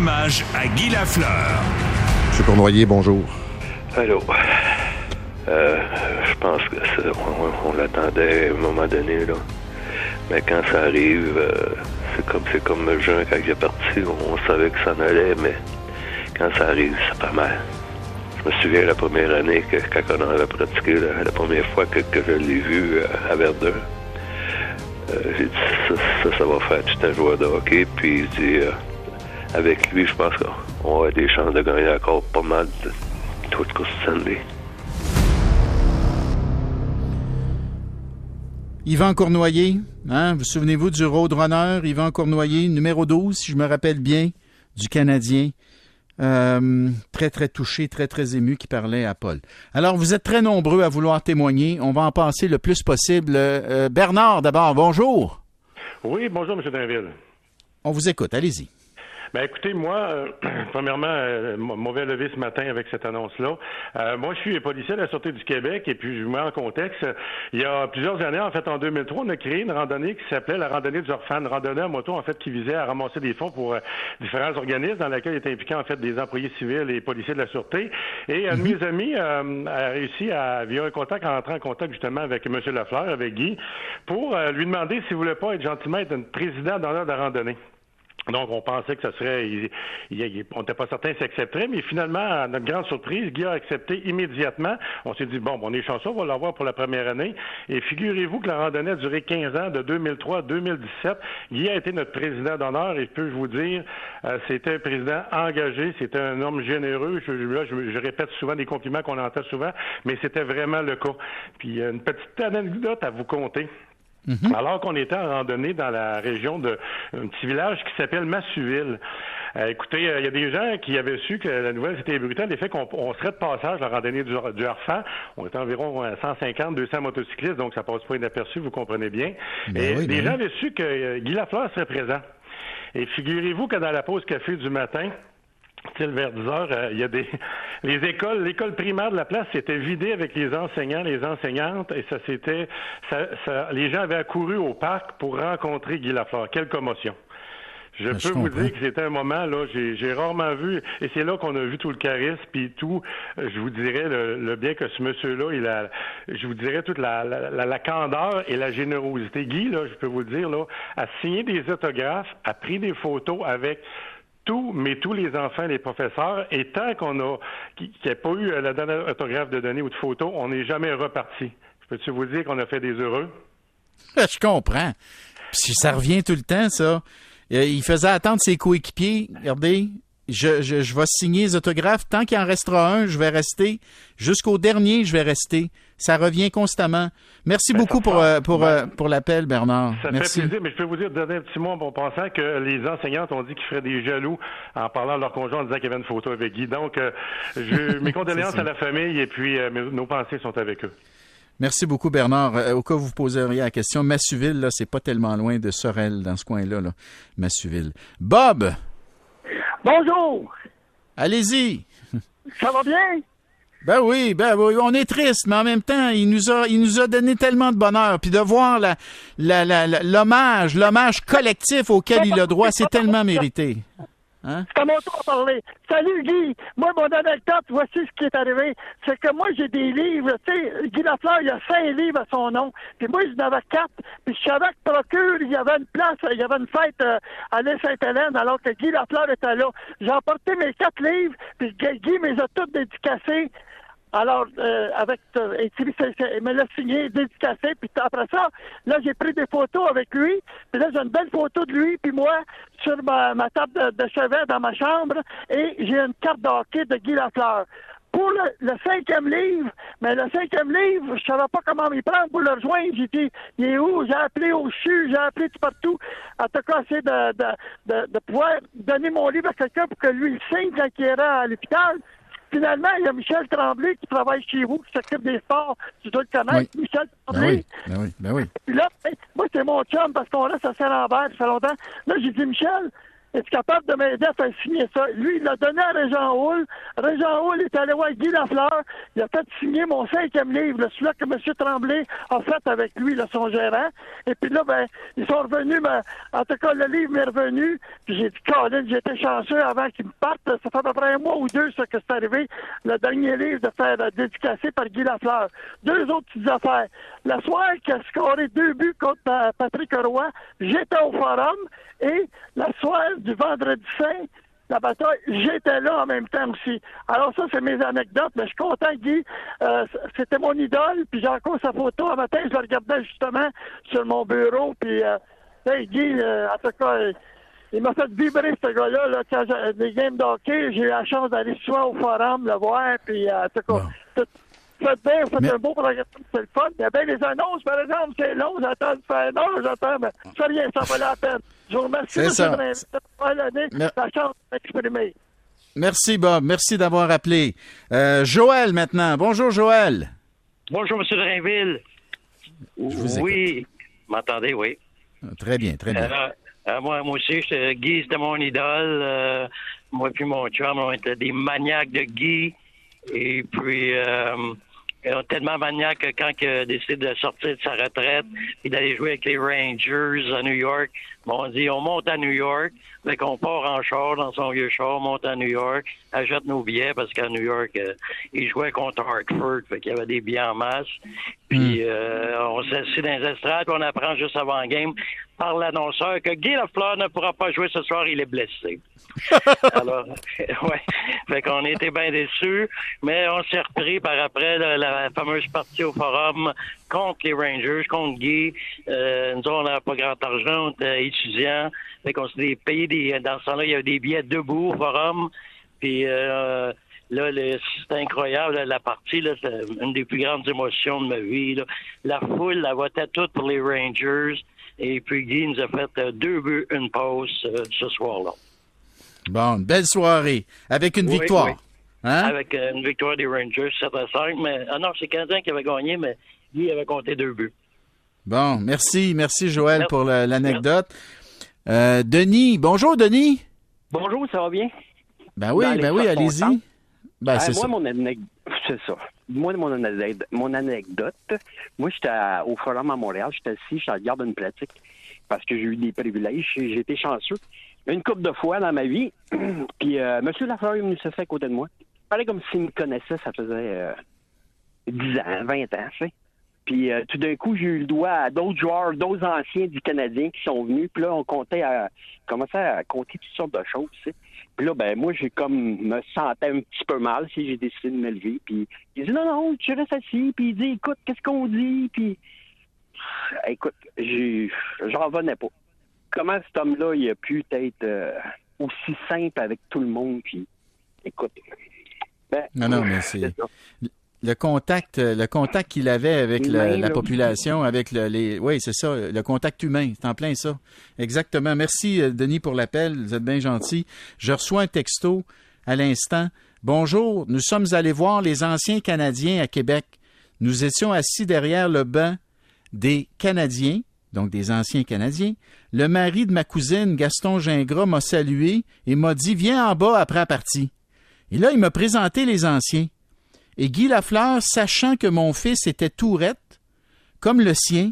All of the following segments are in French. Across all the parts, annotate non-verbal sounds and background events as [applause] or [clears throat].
hommage à Guy Lafleur. M. Cournoyer, bonjour. Allô. Euh, je pense que on, l'attendait à un moment donné, là. Mais quand ça arrive, euh, c'est comme c'est comme juin quand il est parti, on, savait que ça en allait, mais quand ça arrive, c'est pas mal. Je me souviens la première année que quand on avait pratiqué, la, première fois que, je l'ai vu euh, à Verdun. j'ai dit ça, ça, va faire tout un joueur de hockey. Puis il dit avec lui, je pense qu'on a des chances de gagner encore pas mal de toute course Sunday. Yvan Cournoyer, hein, vous souvenez-vous du Roadrunner, Yvan Cournoyer, numéro 12, si je me rappelle bien, du Canadien. Euh, très, très touché, très, très ému, qui parlait à Paul. Alors, vous êtes très nombreux à vouloir témoigner. On va en passer le plus possible. Euh, Bernard, d'abord, bonjour. Oui, bonjour, M. Dainville. On vous écoute, allez-y. Ben écoutez, moi, euh, [clears throat] premièrement, euh, mauvais levé ce matin avec cette annonce-là. Euh, moi, je suis policier à la Sûreté du Québec et puis je vous mets en contexte. Il y a plusieurs années, en fait, en 2003, on a créé une randonnée qui s'appelait la randonnée du Orphan, randonnée à moto, en fait, qui visait à ramasser des fonds pour différents organismes dans lesquels étaient impliqués, en fait, des employés civils et policiers de la Sûreté. Et un de mes mhm. amis a réussi à, via un contact, à entrer en contact justement avec M. Lafleur, avec Guy, pour lui demander s'il voulait pas être gentiment être un président d'honneur de la randonnée. Donc, on pensait que ce serait, on n'était pas certain qu'il accepterait, mais finalement, à notre grande surprise, Guy a accepté immédiatement. On s'est dit, bon, on est chanceux, on va l'avoir pour la première année. Et figurez-vous que la randonnée a duré 15 ans, de 2003 à 2017. Guy a été notre président d'honneur et je vous dire, euh, c'était un président engagé, c'était un homme généreux. Je, là, je, répète souvent des compliments qu'on entend souvent, mais c'était vraiment le cas. Puis, une petite anecdote à vous conter. Mhm. Alors qu'on était en randonnée dans la région d'un petit village qui s'appelle Massuville. Euh, écoutez, euh, il y a des gens qui avaient su que la nouvelle c'était brutale, les faits qu'on serait de passage la randonnée du, du Harfan. On était environ 150, euh, 200 motocyclistes, donc ça passe pas inaperçu, vous comprenez bien. Ben Et les ben gens avaient su que Guy Lafleur serait présent. Et figurez-vous que dans la pause café du matin, vers 10 heures, euh, il y a des [laughs] les écoles, l'école primaire de la place s'était vidée avec les enseignants, les enseignantes, et ça s'était, ça, les gens avaient accouru au parc pour rencontrer Guy Lafleur. Quelle commotion! Je peux vous dire que c'était un moment, là, j'ai rarement vu, et c'est là qu'on a vu tout le charisme, puis tout, je vous dirais, le, bien que ce monsieur-là, il a, je vous dirais toute la, la, la, candeur et la générosité. Guy, là, je peux vous dire, là, a signé des autographes, a pris des photos avec tout, mais tous les enfants, les professeurs, et tant qu'on a, qu'il n'y a pas eu euh, la dernière autographe de données ou de photos, on n'est jamais reparti. Peux-tu vous dire qu'on a fait des heureux? Je comprends. ça revient tout le temps, ça. Euh, il faisait attendre ses coéquipiers. Regardez, je, je vais signer les autographes. Tant qu'il en restera un, je vais rester. Jusqu'au dernier, je vais rester. Ça revient constamment. Merci ben, beaucoup pour, euh, pour, euh, pour l'appel, Bernard. Ça Merci. fait plaisir, mais je peux vous dire, donner un petit mot en pensant que les enseignantes ont dit qu'ils feraient des jaloux en parlant de leur conjoint en disant qu'il y avait une photo avec Guy. Donc, euh, je, [laughs] mes condoléances à la famille et puis nos pensées sont avec eux. Merci beaucoup, Bernard. au cas où vous poseriez la question, Massuville, là, c'est pas tellement loin de Sorel, dans ce coin-là, là. Massuville. Bob! Bonjour! Allez-y! Ça va bien? Ben oui, ben oui, on est triste, mais en même temps, il nous a, il nous a donné tellement de bonheur, puis de voir la, la, l'hommage, l'hommage collectif auquel il a droit, c'est tellement mérité. Hein? C'est à mon tour de parler. Salut Guy. Moi, mon anecdote, voici ce qui est arrivé. C'est que moi, j'ai des livres. Tu sais, Guy Lafleur, il a cinq livres à son nom. Puis moi, j'en avais quatre. Puis je savais que Procure, il y avait une place, il y avait une fête euh, à l'île Sainte-Hélène, alors que Guy Lafleur était là. J'ai emporté mes quatre livres, puis Guy mes a tous dédicacés. Alors, euh, avec, euh, il me l'a signé, dédicacé, puis après ça, là, j'ai pris des photos avec lui, puis là, j'ai une belle photo de lui, puis moi, sur ma, table de, chevet dans ma chambre, et j'ai une carte d'hockey de Guy Lafleur. Pour le, cinquième livre, mais le cinquième livre, je savais pas comment m'y prendre pour le rejoindre. J'ai dit, il est où? J'ai appelé au CHU, j'ai appelé tout partout. En tout cas, essayer de, de, de, de pouvoir donner mon livre à quelqu'un pour que lui il signe quand il ira à l'hôpital. Finalement, il y a Michel Tremblay qui travaille chez vous, qui s'occupe des sports. Tu dois le connaître, Michel Tremblay. Ben oui, ben oui, ben oui. Puis là, ben, moi, c'est mon chum parce qu'on reste à Saint-Lambert, ça fait longtemps. Là, j'ai dit, Michel, es capable de m'aider à faire signer ça? Lui, il l'a donné à Régent Houle. Régent Houle est allé voir Guy Lafleur. Il a fait signer mon cinquième livre, celui-là que M. Tremblay a fait avec lui, là, son gérant. Et puis là, ben, ils sont revenus, mais en tout cas, le livre m'est revenu. Puis j'ai dit, Colin, j'étais chanceux avant qu'il me parte. Ça fait à peu près un mois ou deux, ça, que c'est arrivé. Le dernier livre de faire euh, dédicacé par Guy Lafleur. Deux autres petites affaires. La soirée qui a scoré deux buts contre euh, Patrick Roy, j'étais au forum. Et la soirée du vendredi saint, la bataille, j'étais là en même temps aussi. Alors ça, c'est mes anecdotes, mais je suis content, Guy. Euh, c'était mon idole, puis j'ai encore sa photo. Un matin, je la regardais justement sur mon bureau, puis euh, hey, Guy, euh, en tout cas, il m'a fait vibrer ce gars-là. Là, quand j'ai des games d'hockey, j'ai eu la chance d'aller souvent au forum, le voir, puis en tout cas, tout, faites bien, vous faites Mais- un beau programme, c'est le fun. Il y a bien les annonces, par exemple, c'est long, j'attends de faire non, j'attends, mais c'est rien, ça vaut la peine. Je vous remercie, C'est M. Mais- la chance. Merci, Bob. Merci d'avoir appelé. Euh, Joël, maintenant. Bonjour, Joël. Bonjour, M. Drainville. vous oui. M'entendez, oui. Ah, Très bien, très bien. Euh, euh, moi, moi aussi, je- Guy, c'était mon idole. Euh, moi puis mon chum, on était des maniaques de Guy. Et puis, euh, tellement maniaques que quand il a décidé de sortir de sa retraite et d'aller jouer avec les Rangers à New York, bon, on dit, on monte à New York. Fait qu'on part en char, dans son vieux char, on monte à New York, achète nos billets parce qu'à New York, euh, il jouait contre Hartford, fait qu'il y avait des billets en masse. Puis euh, on s'assit dans les estrades, puis on apprend juste avant le game par l'annonceur que Guy Lafleur ne pourra pas jouer ce soir, il est blessé. [laughs] Alors, [laughs] ouais, fait qu'on était bien déçus, mais on s'est repris par après la, la fameuse partie au forum contre les Rangers, contre Guy. Euh, nous, on pas grand argent, on était étudiants, fait qu'on s'est payé des, dans ce temps-là, il y avait des billets debout au forum, puis euh, Là, c'est incroyable, là, la partie, là, c'est une des plus grandes émotions de ma vie. là. La foule, la votait toute pour les Rangers. Et puis Guy nous a fait euh, deux buts, une pause euh, ce soir-là. Bon, une belle soirée. Avec une Oui, victoire. oui. Hein? Avec euh, une victoire des Rangers 7 à 5. Mais, ah non, c'est Canadien qui avait gagné, mais Guy avait compté deux buts. Bon, merci, merci, Joël, Merci. pour la- l'anecdote. Euh, Denis, bonjour, Denis. Bonjour, ça va bien? Ben oui, ben oui, allez-y. Ben, c'est moi, ça. mon anecdote, [laughs] c'est ça. Moi, mon anecdote, mon anecdote moi, j'étais à- au Forum à Montréal, j'étais assis, je regarde une pratique parce que j'ai eu des privilèges, j'ai été chanceux. Une couple de fois dans ma vie, [clears throat] puis euh, M. Lafleur est venu s'asseoir à côté de moi. Pareil comme s'il me connaissait, ça faisait euh, 10 ans, 20 ans, tu sais. Puis euh, tout d'un coup, j'ai eu le doigt à d'autres joueurs, d'autres anciens du Canadien qui sont venus. Puis là, on comptait à, commençait à compter toutes sortes de choses, tu sais. Puis là, ben moi, j'ai comme me sentais un petit peu mal si j'ai décidé de me lever. Puis il dit non, non, tu restes assis. Puis il dit écoute, qu'est-ce qu'on dit? Puis écoute, j'ai j'en revenais pas. Comment cet homme-là, il a pu être euh, aussi simple avec tout le monde? Puis écoute. Ben, Non, non, mais c'est-. Le contact, euh, le contact qu'il avait avec Humain, la, population, avec le, les, oui, c'est ça, le contact humain, c'est en plein ça. Exactement. Merci euh, Denis pour l'appel, vous êtes bien gentil. Je reçois un texto à l'instant. Bonjour, nous sommes allés voir les anciens Canadiens à Québec. Nous étions assis derrière le banc des Canadiens, donc des anciens Canadiens. Le mari de ma cousine, Gaston Gingras, m'a salué et m'a dit Viens en bas après la partie. Et là, il m'a présenté les anciens. Et Guy Lafleur, sachant que mon fils était tourette, comme le sien,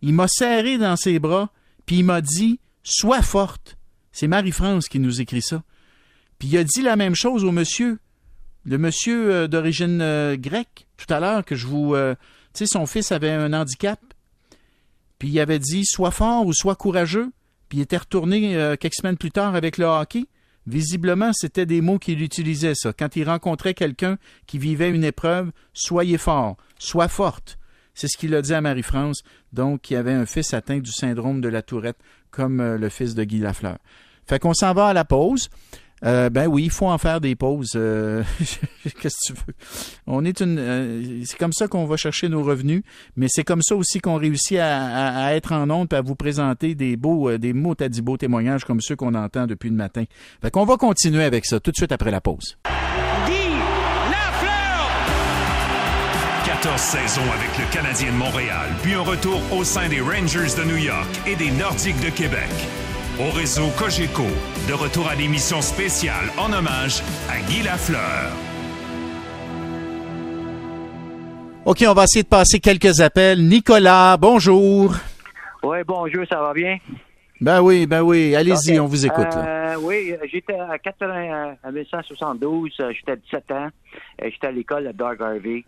il m'a serré dans ses bras, puis il m'a dit Sois forte. C'est Marie-France qui nous écrit ça. Puis il a dit la même chose au monsieur, le monsieur euh, d'origine euh, grecque, tout à l'heure, que je vous. euh, tu sais, son fils avait un handicap. Puis il avait dit Sois fort ou sois courageux. Puis il était retourné quelques semaines plus tard avec le hockey. Visiblement, c'était des mots qu'il utilisait, ça. Quand il rencontrait quelqu'un qui vivait une épreuve, soyez fort, sois forte. C'est ce qu'il a dit à Marie-France, donc qui avait un fils atteint du syndrome de la tourette, comme euh, le fils de Guy Lafleur. Fait qu'on s'en va à la pause. Euh, ben oui, il faut en faire des pauses. euh, [laughs] Qu'est-ce que tu veux? On est une. euh, c'est comme ça qu'on va chercher nos revenus, mais c'est comme ça aussi qu'on réussit à, à- à être en onde et à vous présenter des beaux, euh, des mots à dit beaux témoignages comme ceux qu'on entend depuis le matin. Fait qu'on va continuer avec ça tout de suite après la pause. 14 saisons avec le Canadien de Montréal, puis un retour au sein des Rangers de New York et des Nordiques de Québec. Au réseau Cogeco. De retour à l'émission spéciale en hommage à Guy Lafleur. OK, on va essayer de passer quelques appels. Nicolas, bonjour. Oui, bonjour, ça va bien? Ben oui, ben oui. Allez-y, on vous écoute. Euh, oui, j'étais à 80, à 1972, euh, j'étais à 17 ans, et j'étais à l'école à Dark Harvey.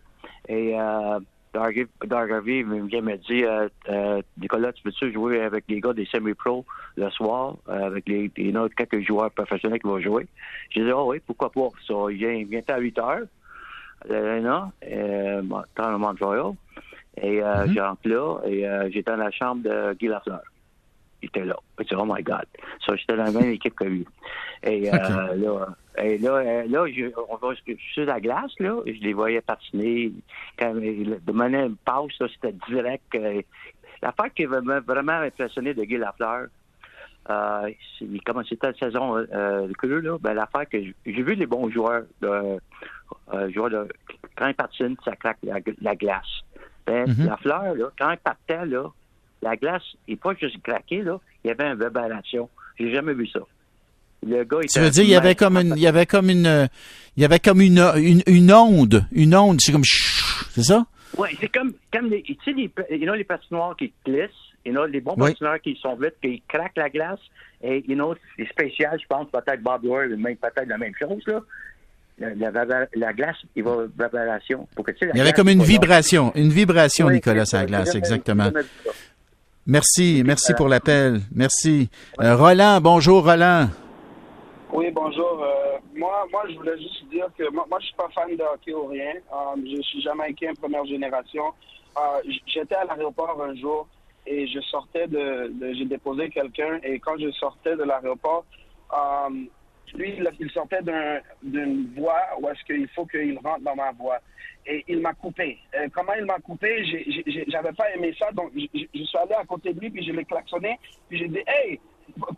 Et euh, Vient me dire, euh, euh, Nicolas, tu peux-tu jouer avec les gars des semi-pro le soir, euh, avec les, les autres quelques joueurs professionnels qui vont jouer? J'ai dit, oh oui, pourquoi pas? Ça, il vient, il vient à 8 heures, à l'Arena, euh, dans le Montréal. Et euh, j'entre là, et euh, j'étais dans la chambre de Guy Lafleur. Il était là. J'ai dit, oh my God. Ça, j'étais dans la même équipe que lui. Et euh, là, et là, euh, là je, on va sur la glace, là, je les voyais patiner. Quand il demandait une passe, c'était direct. euh, L'affaire qui m'a vraiment impressionné de Guy Lafleur, euh, comment c'était la saison euh, de Creux, là, ben, l'affaire que j'ai vu les bons joueurs, de, euh, joueurs de, quand ils patinent, ça claque la, la glace. Ben, Mhm. Lafleur, là, quand il partait, là, la glace, il n'est pas juste craqué, là, il y avait une révélation. J'ai jamais vu ça. Le gars, Tu veux dire, il y avait comme une, il y avait comme une, il y avait comme une, une, une onde, une onde, c'est comme, c'est ça? Oui, c'est comme, comme les, tu sais, les, il y a les patinoires qui glissent, il y a les bons Oui. patineurs qui sont vite, qui craquent la glace, et il y a les spéciales, je pense, peut-être Bob Ward, peut-être la même chose, là. La, la, la- la glace, il va vibration. Pour que, tu sais, la Il y avait comme une vibration, une vibration, Nicolas, sur la glace, exactement. Merci, merci pour l'appel. Merci. Euh, Roland, bonjour, Roland. Oui, bonjour. Euh, moi, moi, je voulais juste dire que moi, moi je suis pas fan de hockey ou rien. Euh, je suis jamaïcain première génération. J'étais à l'aéroport un jour et je sortais de, de- j'ai déposé quelqu'un et quand je sortais de l'aéroport, lui, il, sortait d'un- d'une voie où est-ce qu'il faut qu'il rentre dans ma voie. Et il m'a coupé. Euh, comment il m'a coupé, j'avais pas aimé ça, donc je, suis allé à côté de lui, puis je l'ai klaxonné, puis j'ai dit, hey,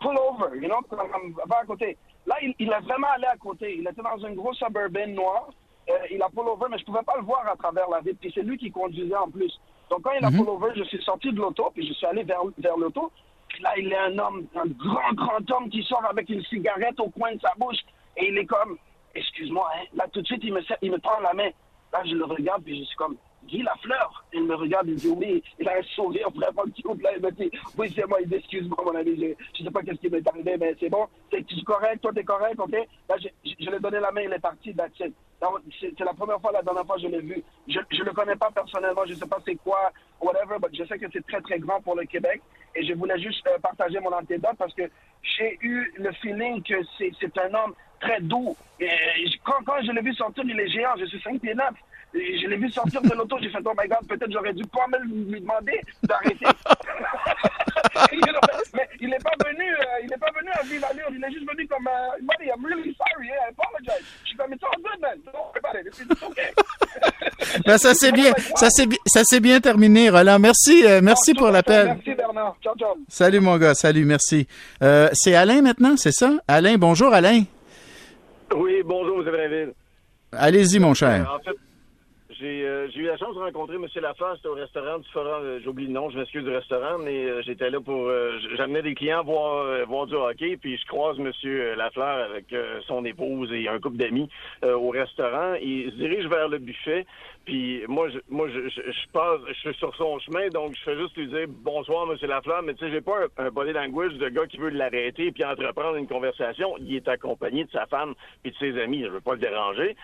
pull over, you know, va à côté. Là, il, il est vraiment allé à côté. Il était dans une grosse suburban noire. Euh, il a pull over, mais je pouvais pas le voir à travers la vitre. Puis c'est lui qui conduisait en plus. Donc quand il a pull over, je suis sorti de l'auto, puis je suis allé vers, vers l'auto. Là, il est un homme, un grand, grand homme qui sort avec une cigarette au coin de sa bouche. Et il est comme, excuse-moi, hein. Là, tout de suite, il me, tend la main. Là, je le regarde, puis je suis comme, Guy Lafleur. Il me regarde, il dit oui. Il a un sourire vraiment cute. Là, il me dit, oui, c'est moi. Il dit, excuse-moi, mon ami. Je, je sais pas qu'est-ce qui m'est arrivé, mais c'est bon. Es correct, toi, t'es correct, OK? Là, je, lui ai donné la main, il est parti. Donc, C'est c'est la première fois, la dernière fois je l'ai vu. Je ne le connais pas personnellement, je sais pas c'est quoi, whatever, mais je sais que c'est très, très grand pour le Québec. Et je voulais juste euh, partager mon antédote parce que j'ai eu le feeling que c'est un homme très doux. Et quand, quand je l'ai vu sortir, il est géant, je suis 5 pieds 9. Et je l'ai vu sortir de l'auto, j'ai fait, oh my god, peut-être j'aurais dû pas me lui demander d'arrêter. [laughs] [laughs] Mais il n'est pas venu, euh, il n'est pas venu à vive allure, il est juste venu comme, euh, buddy, I'm really sorry, yeah, I apologize. Je suis comme, it's all good, man. Don't worry about it. It's, okay. Ben, ça s'est [laughs] bien, ça s'est bien terminé, Roland. Merci, euh, merci pour l'appel. Merci, Bernard. Ciao, ciao. Salut, mon gars. Salut, merci. Euh, c'est Alain maintenant, c'est ça? Alain, bonjour, Alain. Oui, bonjour, M. Brinville. Allez-y, mon Euh, cher. en fait, j'ai euh, j'ai eu la chance de rencontrer M. C'était au restaurant du Forum, euh, j'oublie le nom, je m'excuse du restaurant, mais euh, j'étais là pour... J'amenais des clients voir, voir du hockey, puis je croise M. Lafleur avec son épouse et un couple d'amis au restaurant. Il se dirige vers le buffet, puis moi, je, moi je, passe, je suis sur son chemin, donc je fais juste lui dire bonsoir, M. Lafleur, mais tu sais, j'ai pas un, un body language de gars qui veut l'arrêter puis entreprendre une conversation. Il est accompagné de sa femme puis de ses amis, je veux pas le déranger,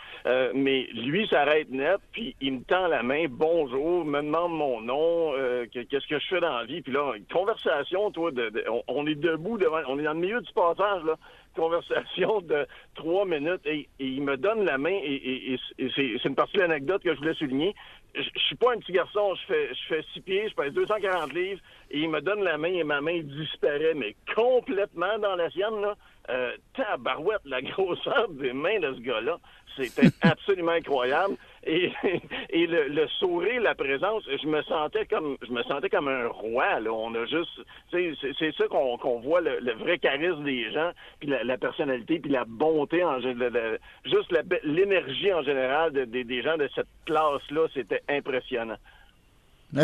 mais lui s'arrête net, puis il me tend la main, bonjour, me demande mon nom, euh, que- qu'est-ce que je fais dans la vie, puis là, une conversation, toi, de- on, on est debout devant, on est dans le milieu du passage, là, conversation de trois minutes et, et il me donne la main et, et- et- et c'est une partie de l'anecdote que je voulais souligner. Je, je suis pas un petit garçon, je fais je fais six pieds, je pèse 240 livres et il me donne la main et ma main disparaît mais complètement dans la sienne là. Euh, tabarouette, la [laughs] grosseur des mains de ce gars-là, c'était [laughs] absolument incroyable. Et, [laughs] et le, le sourire, la présence, je me sentais comme je me sentais comme un roi. Là. On a juste, c'est c'est ça qu'on qu'on voit le, le vrai charisme des gens, puis la, personnalité, puis la bonté en juste l'énergie en général de- des- gens de cette classe-là, c'était impressionnant.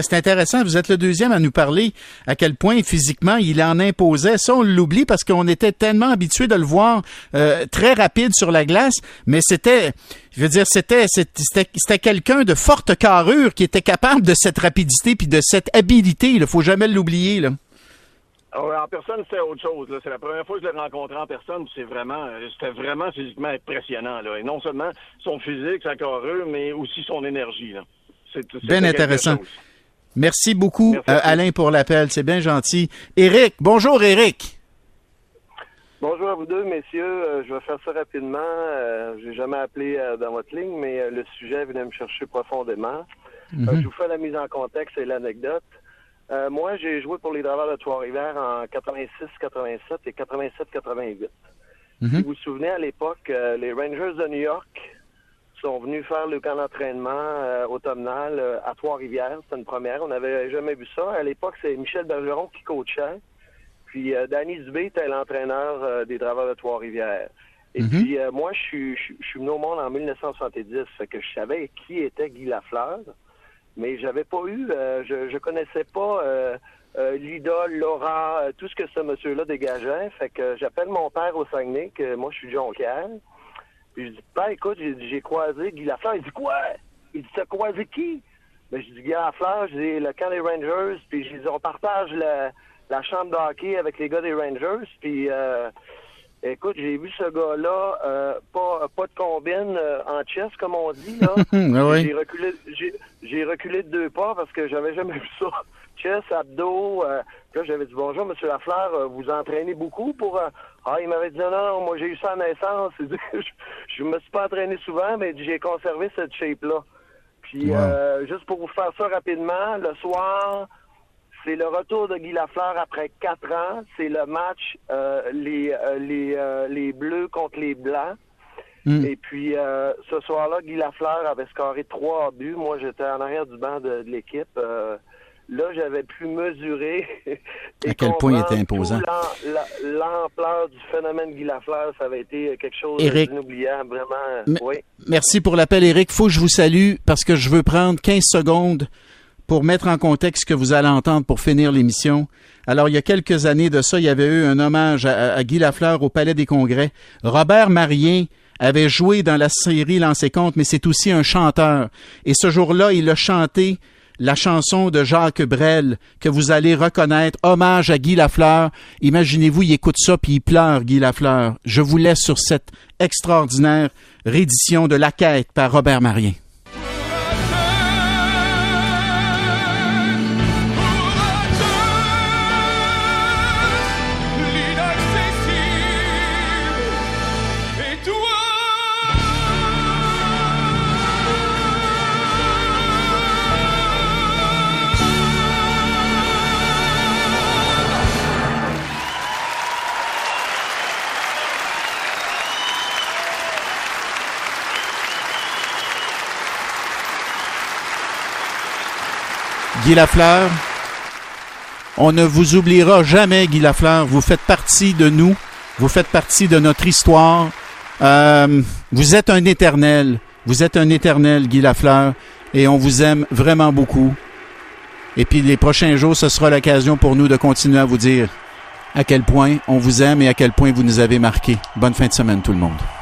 C'est intéressant. Vous êtes le deuxième à nous parler à quel point physiquement il en imposait. Ça, on l'oublie parce qu'on était tellement habitué de le voir euh, très rapide sur la glace. Mais c'était, je veux dire, c'était, c'était, quelqu'un de forte carrure qui était capable de cette rapidité puis de cette habilité. Il faut jamais l'oublier. Ah en personne, c'était autre chose. C'est la première fois que je l'ai rencontré en personne. C'est vraiment, euh, c'était vraiment physiquement impressionnant. Là. Et non seulement son physique, sa carrure, mais aussi son énergie. Là. C'est, bien intéressant. Merci beaucoup, euh, Alain, pour l'appel. C'est bien gentil. Éric, bonjour, Éric. Bonjour à vous deux, messieurs. Euh, je vais faire ça rapidement. Je j'ai jamais appelé dans votre ligne, mais le sujet venait me chercher profondément. Mhm. je vous fais la mise en contexte et l'anecdote. Euh, moi, j'ai joué pour les Draveurs de Trois-Rivières en 86-87 et 87-88. Mhm. Si vous vous souvenez, à l'époque, euh, les Rangers de New York sont venus faire le camp d'entraînement euh, automnal à Trois-Rivières. C'était une première. On n'avait jamais vu ça. À l'époque, c'est Michel Bergeron qui coachait. Puis Danny Dubé était l'entraîneur des Draveurs de Trois-Rivières. Et mhm. puis moi, je suis, je suis venu au monde en 1970. Fait que je savais qui était Guy Lafleur mais j'avais pas eu, euh, je, je connaissais pas euh, euh, l'idole, Laura, tout ce que ce monsieur-là dégageait. Fait que j'appelle mon père au Saguenay, que moi je suis Jonquière. Puis je dis, père, écoute, j'ai croisé Guy Lafleur. Il dit quoi? Il dit, t'as croisé qui? Ben, je dis, Guy Lafleur, j'ai le camp des Rangers, puis je dis, on partage la, la chambre de hockey avec les gars des Rangers, puis Écoute, j'ai vu ce gars-là, euh, pas, pas de combine euh, en chess, comme on dit. Là. [laughs] Ah j'ai reculé j'ai, reculé de deux pas parce que j'avais jamais [laughs] vu ça. Chess, abdos. Euh, là, j'avais dit bonjour, Monsieur Lafleur, vous entraînez beaucoup pour. ah, il m'avait dit non, non, moi j'ai eu ça à naissance. [laughs] je, je me suis pas entraîné souvent, mais j'ai conservé cette shape-là. Puis juste pour vous faire ça rapidement, le soir, c'est le retour de Guy Lafleur après quatre ans. C'est le match euh, les, euh, les, euh, les Bleus contre les Blancs. Hmm. Et puis, ce soir-là, Guy Lafleur avait scoré trois buts. Moi, j'étais en arrière du banc de, l'équipe. là, j'avais pu mesurer [laughs] à quel point il était imposant. L'ampleur du phénomène Guy Lafleur, ça avait été quelque chose d'inoubliable, vraiment. Oui. Merci pour l'appel, Eric. Faut que je vous salue parce que je veux prendre 15 secondes pour mettre en contexte ce que vous allez entendre pour finir l'émission. Alors, il y a quelques années de ça, il y avait eu un hommage à, Guy Lafleur au Palais des Congrès. Robert Marien avait joué dans la série Lancé compte, mais c'est aussi un chanteur. Et ce jour-là, il a chanté la chanson de Jacques Brel que vous allez reconnaître, hommage à Guy Lafleur. Imaginez-vous, il écoute ça puis il pleure, Guy Lafleur. Je vous laisse sur cette extraordinaire réédition de La Quête par Robert Marien. Guy Lafleur, on ne vous oubliera jamais, Guy Lafleur. Vous faites partie de nous. Vous faites partie de notre histoire. Euh, vous êtes un éternel. Vous êtes un éternel, Guy Lafleur. Et on vous aime vraiment beaucoup. Et puis les prochains jours, ce sera l'occasion pour nous de continuer à vous dire à quel point on vous aime et à quel point vous nous avez marqué. Bonne fin de semaine, tout le monde.